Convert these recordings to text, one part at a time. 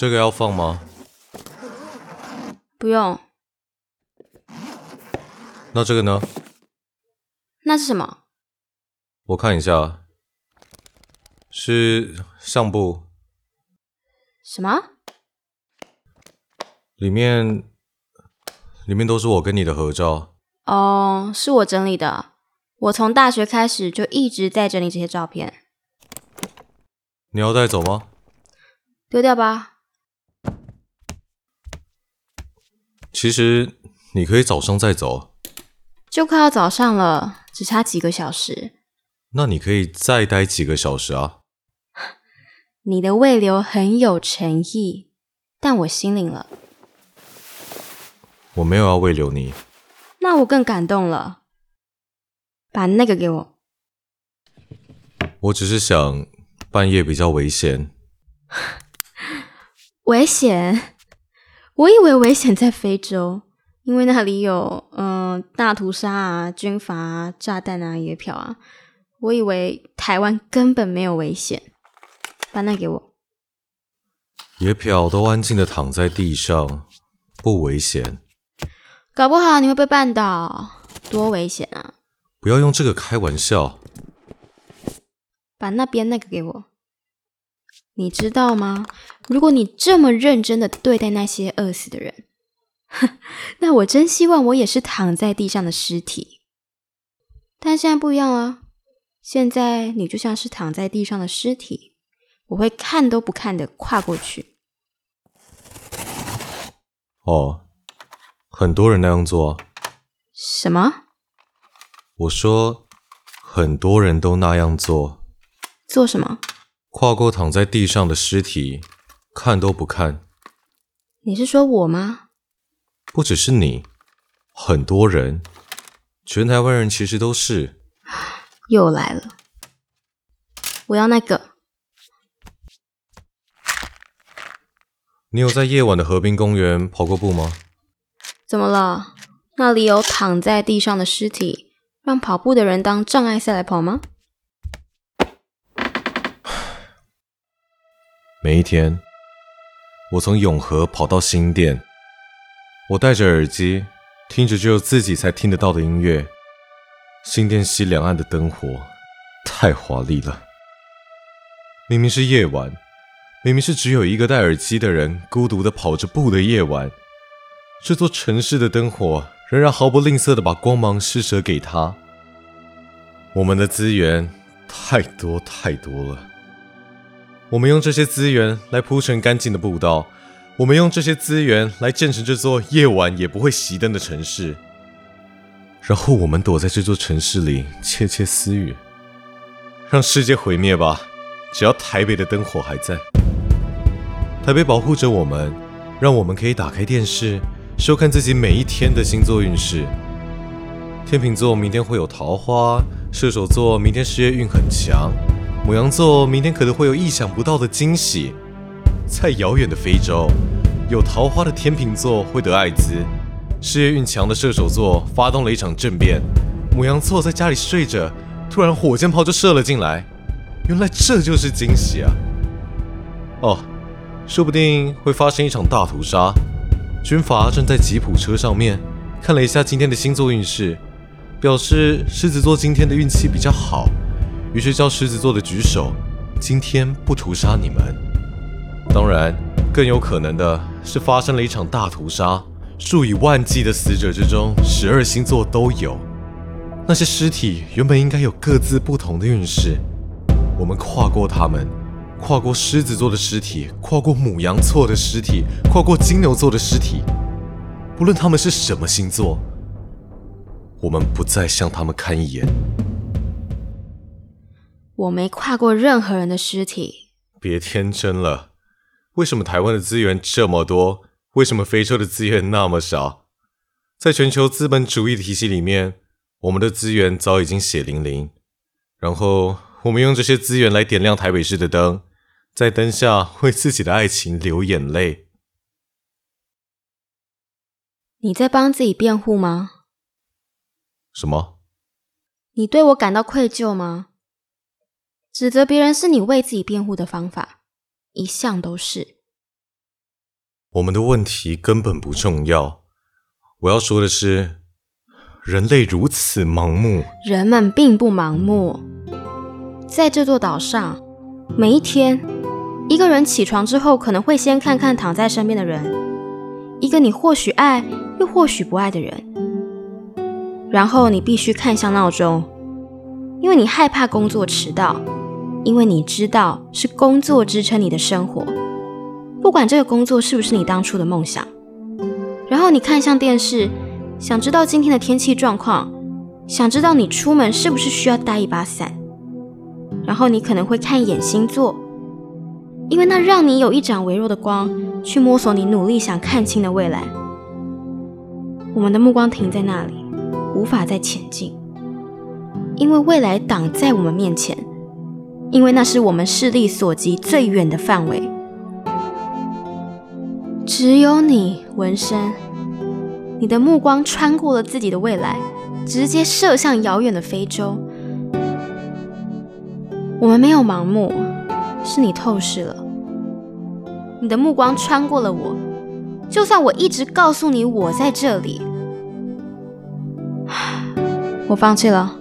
这个要放吗？不用。那这个呢？那是什么？我看一下，是相簿，什么？里面里面都是我跟你的合照。哦，是我整理的。我从大学开始就一直在整理这些照片。你要带走吗？丢掉吧。其实你可以早上再走，就快要早上了，只差几个小时。那你可以再待几个小时啊。你的未留很有诚意，但我心领了。我没有要未留你，那我更感动了。把那个给我。我只是想半夜比较危险。危险？我以为危险在非洲，因为那里有嗯大屠杀啊、军阀啊、炸弹啊、野票啊。我以为台湾根本没有危险。把那给我。野票都安静的躺在地上，不危险。搞不好你会被绊倒，多危险啊！不要用这个开玩笑。把那边那个给我。你知道吗？如果你这么认真的对待那些饿死的人，那我真希望我也是躺在地上的尸体。但现在不一样了，现在你就像是躺在地上的尸体，我会看都不看的跨过去。哦，很多人那样做。什么？我说，很多人都那样做。做什么？跨过躺在地上的尸体，看都不看。你是说我吗？不只是你，很多人，全台湾人其实都是。又来了，我要那个。你有在夜晚的河滨公园跑过步吗？怎么了？那里有躺在地上的尸体，让跑步的人当障碍赛来跑吗？每一天，我从永和跑到新店，我戴着耳机，听着只有自己才听得到的音乐。新店西两岸的灯火太华丽了，明明是夜晚，明明是只有一个戴耳机的人孤独的跑着步的夜晚，这座城市的灯火仍然毫不吝啬的把光芒施舍给他。我们的资源太多太多了。我们用这些资源来铺成干净的步道，我们用这些资源来建成这座夜晚也不会熄灯的城市。然后我们躲在这座城市里窃窃私语，让世界毁灭吧，只要台北的灯火还在。台北保护着我们，让我们可以打开电视，收看自己每一天的星座运势。天秤座明天会有桃花，射手座明天事业运很强。母羊座明天可能会有意想不到的惊喜，在遥远的非洲，有桃花的天秤座会得艾滋，事业运强的射手座发动了一场政变，母羊座在家里睡着，突然火箭炮就射了进来，原来这就是惊喜啊！哦，说不定会发生一场大屠杀，军阀正在吉普车上面看了一下今天的星座运势，表示狮子座今天的运气比较好。于是叫狮子座的举手，今天不屠杀你们。当然，更有可能的是发生了一场大屠杀，数以万计的死者之中，十二星座都有。那些尸体原本应该有各自不同的运势，我们跨过他们，跨过狮子座的尸体，跨过母羊座的尸体，跨过金牛座的尸体，不论他们是什么星座，我们不再向他们看一眼。我没跨过任何人的尸体。别天真了，为什么台湾的资源这么多？为什么非洲的资源那么少？在全球资本主义体系里面，我们的资源早已经血淋淋。然后我们用这些资源来点亮台北市的灯，在灯下为自己的爱情流眼泪。你在帮自己辩护吗？什么？你对我感到愧疚吗？指责别人是你为自己辩护的方法，一向都是。我们的问题根本不重要。我要说的是，人类如此盲目。人们并不盲目，在这座岛上，每一天，一个人起床之后，可能会先看看躺在身边的人，一个你或许爱又或许不爱的人，然后你必须看向闹钟，因为你害怕工作迟到，因为你知道是工作支撑你的生活，不管这个工作是不是你当初的梦想。然后你看向电视，想知道今天的天气状况，想知道你出门是不是需要带一把伞。然后你可能会看一眼星座，因为那让你有一盏微弱的光，去摸索你努力想看清的未来。我们的目光停在那里，无法再前进，因为未来挡在我们面前，因为那是我们视力所及最远的范围。只有你，纹身，你的目光穿过了自己的未来，直接射向遥远的非洲。我们没有盲目，是你透视了。你的目光穿过了我，就算我一直告诉你我在这里，我放弃了。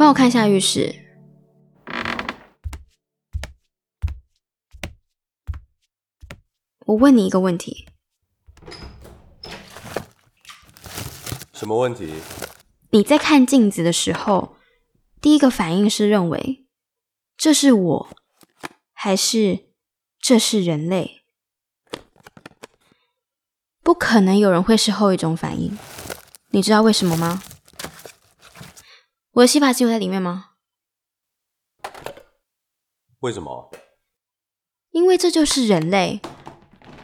帮我看一下浴室。我问你一个问题，什么问题？你在看镜子的时候，第一个反应是认为这是我，还是这是人类？不可能有人会是后一种反应。你知道为什么吗？我的洗发精有在里面吗？为什么？因为这就是人类。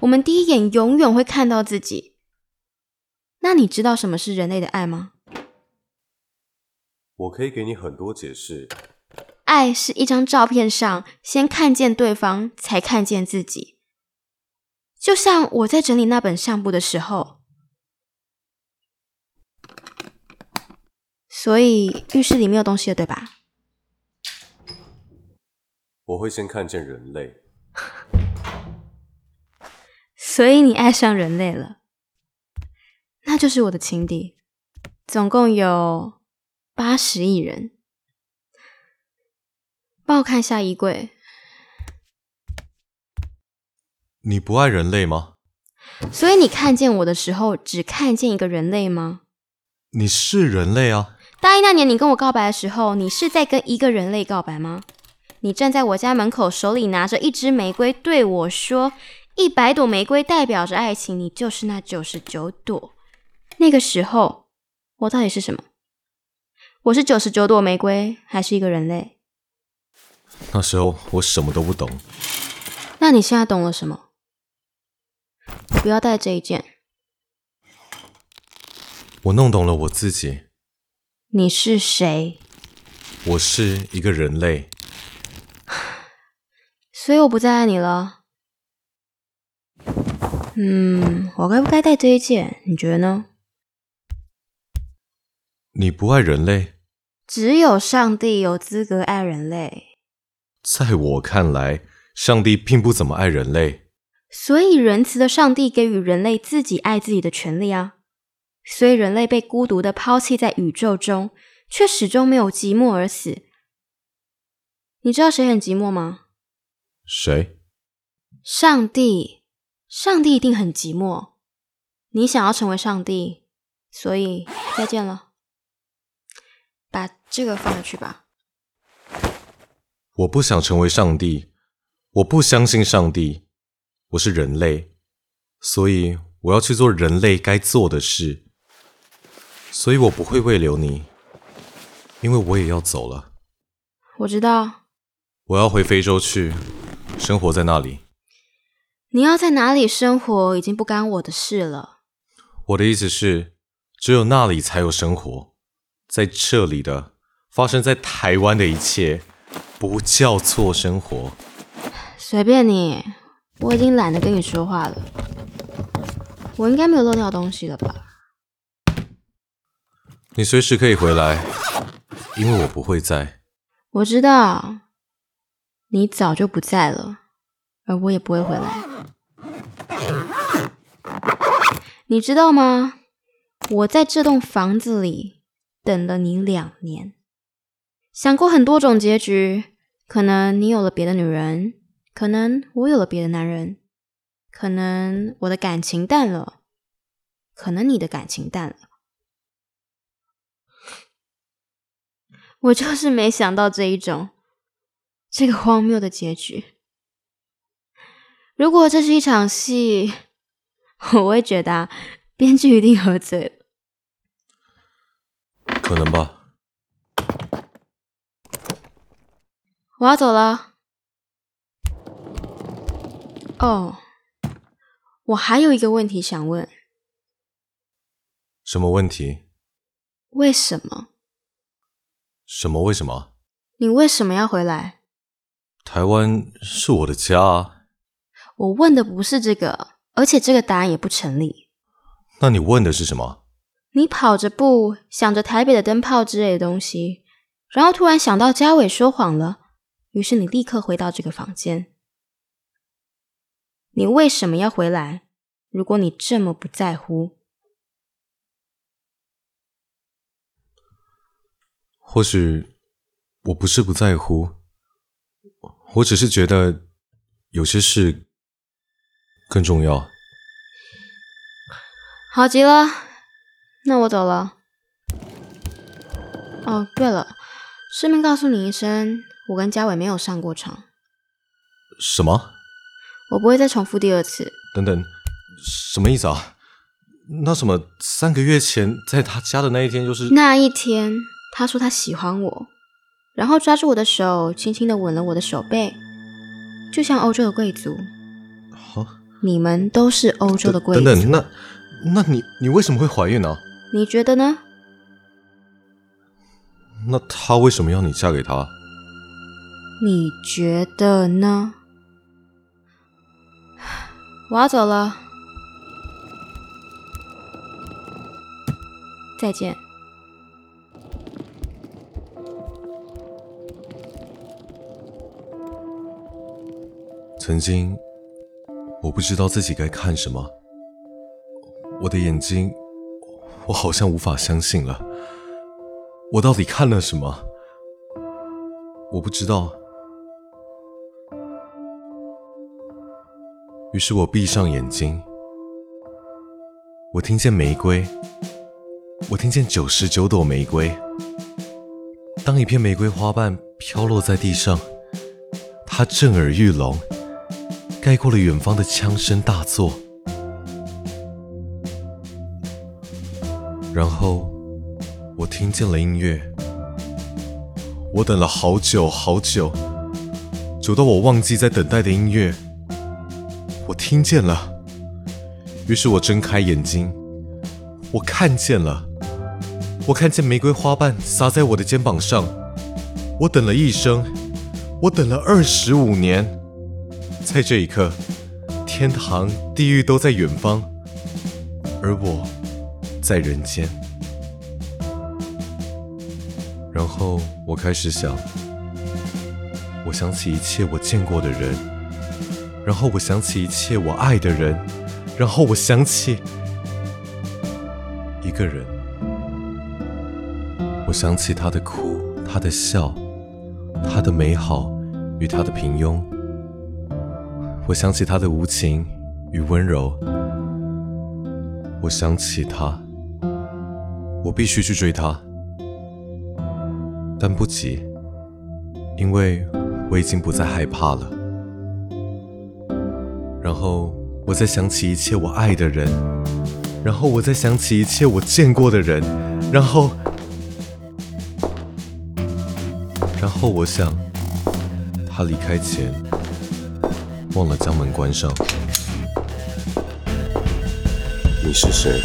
我们第一眼永远会看到自己。那你知道什么是人类的爱吗？我可以给你很多解释。爱是一张照片上先看见对方，才看见自己。就像我在整理那本相簿的时候，所以浴室里没有东西了，对吧？我会先看见人类。所以你爱上人类了，那就是我的情敌。总共有八十亿人。帮我看一下衣柜。你不爱人类吗？所以你看见我的时候，只看见一个人类吗？你是人类啊！大一那年你跟我告白的时候，你是在跟一个人类告白吗？你站在我家门口，手里拿着一支玫瑰，对我说。一百朵玫瑰代表着爱情，你就是那九十九朵。那个时候，我到底是什么？我是九十九朵玫瑰，还是一个人类？那时候我什么都不懂。那你现在懂了什么？不要带这一件。我弄懂了我自己。你是谁？我是一个人类。所以我不再爱你了。嗯，我该不该带这一件？你觉得呢？你不爱人类，只有上帝有资格爱人类。在我看来，上帝并不怎么爱人类。所以，仁慈的上帝给予人类自己爱自己的权利啊。所以，人类被孤独的抛弃在宇宙中，却始终没有寂寞而死。你知道谁很寂寞吗？谁？上帝。上帝一定很寂寞，你想要成为上帝，所以再见了。把这个放回去吧。我不想成为上帝，我不相信上帝，我是人类，所以我要去做人类该做的事。所以我不会为留你，因为我也要走了。我知道。我要回非洲去，生活在那里。你要在哪里生活，已经不干我的事了。我的意思是，只有那里才有生活，在这里的发生在台湾的一切，不叫做生活。随便你，我已经懒得跟你说话了。我应该没有漏掉东西了吧？你随时可以回来，因为我不会在。我知道，你早就不在了，而我也不会回来。你知道吗？我在这栋房子里等了你两年，想过很多种结局。可能你有了别的女人，可能我有了别的男人，可能我的感情淡了，可能你的感情淡了。我就是没想到这一种，这个荒谬的结局。如果这是一场戏，我会觉得编剧一定喝醉了。可能吧。我要走了。哦，我还有一个问题想问。什么问题？为什么？什么？为什么？你为什么要回来？台湾是我的家啊。我问的不是这个，而且这个答案也不成立。那你问的是什么？你跑着步，想着台北的灯泡之类的东西，然后突然想到嘉伟说谎了，于是你立刻回到这个房间。你为什么要回来？如果你这么不在乎，或许我不是不在乎，我只是觉得有些事。更重要。好极了，那我走了。哦，对了，顺便告诉你一声，我跟嘉伟没有上过床。什么？我不会再重复第二次。等等，什么意思啊？那什么，三个月前在他家的那一天就是那一天，他说他喜欢我，然后抓住我的手，轻轻的吻了我的手背，就像欧洲的贵族。你们都是欧洲的贵族。等等，那那你你为什么会怀孕呢？你觉得呢？那他为什么要你嫁给他？你觉得呢？我要走了，再见。曾经。我不知道自己该看什么，我的眼睛，我好像无法相信了。我到底看了什么？我不知道。于是我闭上眼睛，我听见玫瑰，我听见九十九朵玫瑰。当一片玫瑰花瓣飘落在地上，它震耳欲聋。盖过了远方的枪声大作，然后我听见了音乐。我等了好久好久，久到我忘记在等待的音乐。我听见了，于是我睁开眼睛，我看见了，我看见玫瑰花瓣洒在我的肩膀上。我等了一生，我等了二十五年。在这一刻，天堂、地狱都在远方，而我在人间。然后我开始想，我想起一切我见过的人，然后我想起一切我爱的人，然后我想起一个人，我想起他的哭，他的笑，他的美好与他的平庸。我想起他的无情与温柔，我想起他，我必须去追他，但不急，因为我已经不再害怕了。然后我再想起一切我爱的人，然后我再想起一切我见过的人，然后，然后我想，他离开前。忘了将门关上。你是谁？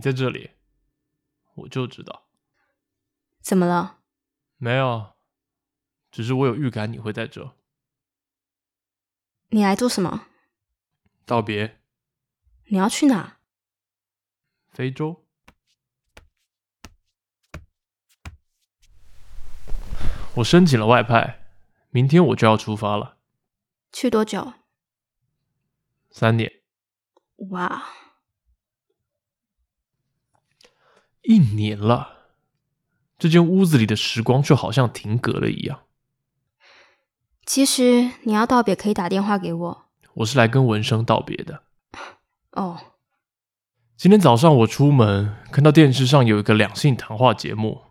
你在这里，我就知道。怎么了？没有，只是我有预感你会在这。你来做什么？道别。你要去哪？非洲。我申请了外派，明天我就要出发了。去多久？三年。哇，一年了，这间屋子里的时光就好像停格了一样。其实你要道别，可以打电话给我。我是来跟文生道别的。哦，今天早上我出门，看到电视上有一个两性谈话节目，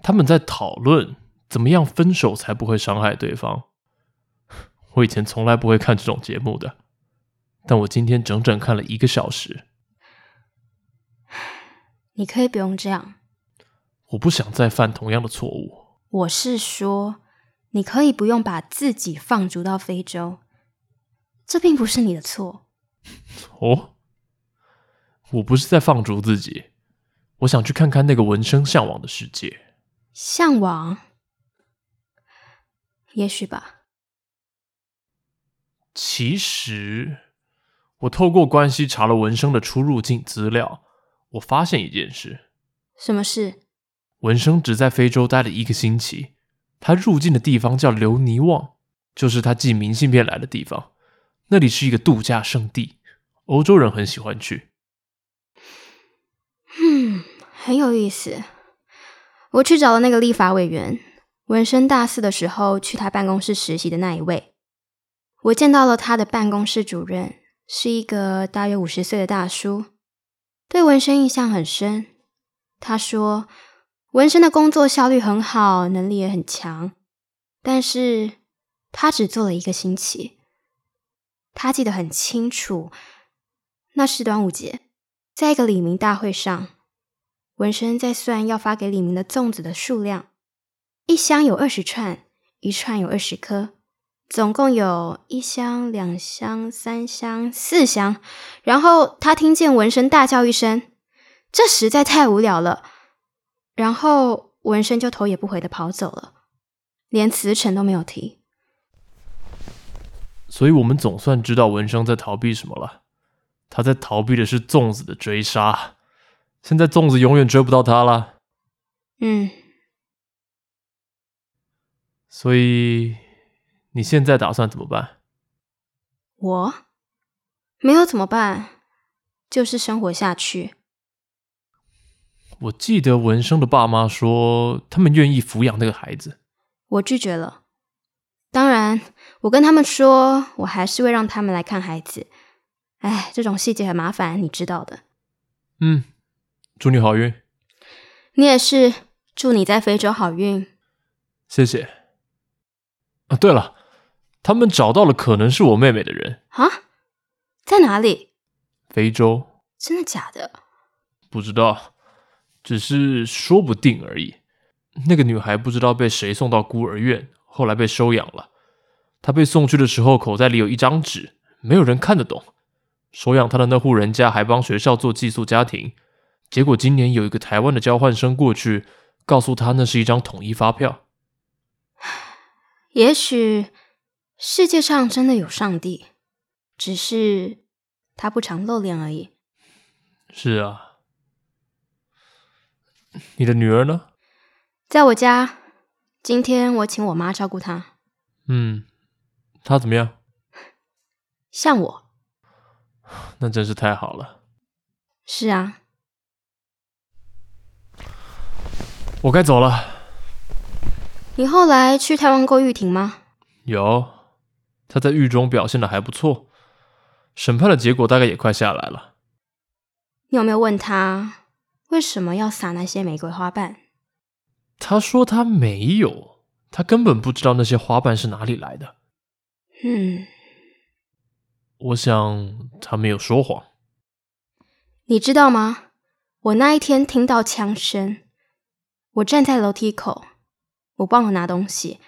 他们在讨论怎么样分手才不会伤害对方。我以前从来不会看这种节目的。但我今天整整看了一个小时。你可以不用这样。我不想再犯同样的错误。我是说，你可以不用把自己放逐到非洲，这并不是你的错。哦，我不是在放逐自己，我想去看看那个闻声向往的世界。向往？也许吧。其实。我透过关系查了文生的出入境资料，我发现一件事。什么事？文生只在非洲待了一个星期，他入境的地方叫留尼旺，就是他寄明信片来的地方。那里是一个度假胜地，欧洲人很喜欢去。嗯，很有意思。我去找了那个立法委员，文生大四的时候去他办公室实习的那一位。我见到了他的办公室主任。是一个大约五十岁的大叔，对文生印象很深。他说，文生的工作效率很好，能力也很强，但是他只做了一个星期。他记得很清楚，那是端午节，在一个李明大会上，文生在算要发给李明的粽子的数量，一箱有二十串，一串有二十颗。总共有一箱、两箱、三箱、四箱，然后他听见文生大叫一声：“这实在太无聊了。”然后文生就头也不回的跑走了，连辞呈都没有提。所以我们总算知道文生在逃避什么了。他在逃避的是粽子的追杀。现在粽子永远追不到他了。嗯，所以。你现在打算怎么办？我没有怎么办，就是生活下去。我记得文生的爸妈说，他们愿意抚养那个孩子。我拒绝了。当然，我跟他们说，我还是会让他们来看孩子。哎，这种细节很麻烦，你知道的。嗯，祝你好运。你也是，祝你在非洲好运。谢谢。啊，对了。他们找到了可能是我妹妹的人啊，在哪里？非洲？真的假的？不知道，只是说不定而已。那个女孩不知道被谁送到孤儿院，后来被收养了。她被送去的时候，口袋里有一张纸，没有人看得懂。收养她的那户人家还帮学校做寄宿家庭。结果今年有一个台湾的交换生过去，告诉她那是一张统一发票。也许。世界上真的有上帝，只是他不常露脸而已。是啊，你的女儿呢？在我家。今天我请我妈照顾她。嗯，她怎么样？像我。那真是太好了。是啊。我该走了。你后来去台湾过玉婷吗？有。他在狱中表现的还不错，审判的结果大概也快下来了。你有没有问他为什么要撒那些玫瑰花瓣？他说他没有，他根本不知道那些花瓣是哪里来的。嗯，我想他没有说谎。你知道吗？我那一天听到枪声，我站在楼梯口，我忘了拿东西，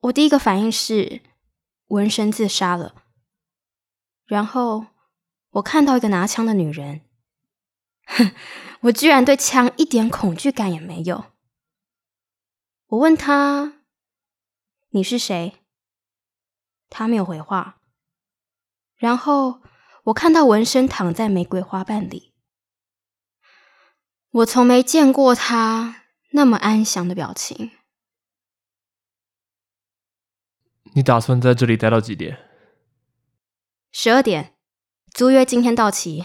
我第一个反应是。文生自杀了，然后我看到一个拿枪的女人，哼，我居然对枪一点恐惧感也没有。我问她：“你是谁？”她没有回话。然后我看到纹身躺在玫瑰花瓣里，我从没见过她那么安详的表情。你打算在这里待到几点？十二点，租约今天到期。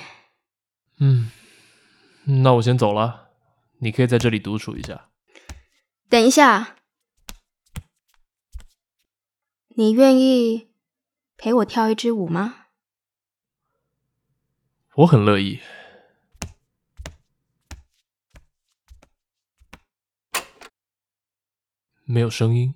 嗯，那我先走了。你可以在这里独处一下。等一下，你愿意陪我跳一支舞吗？我很乐意。没有声音。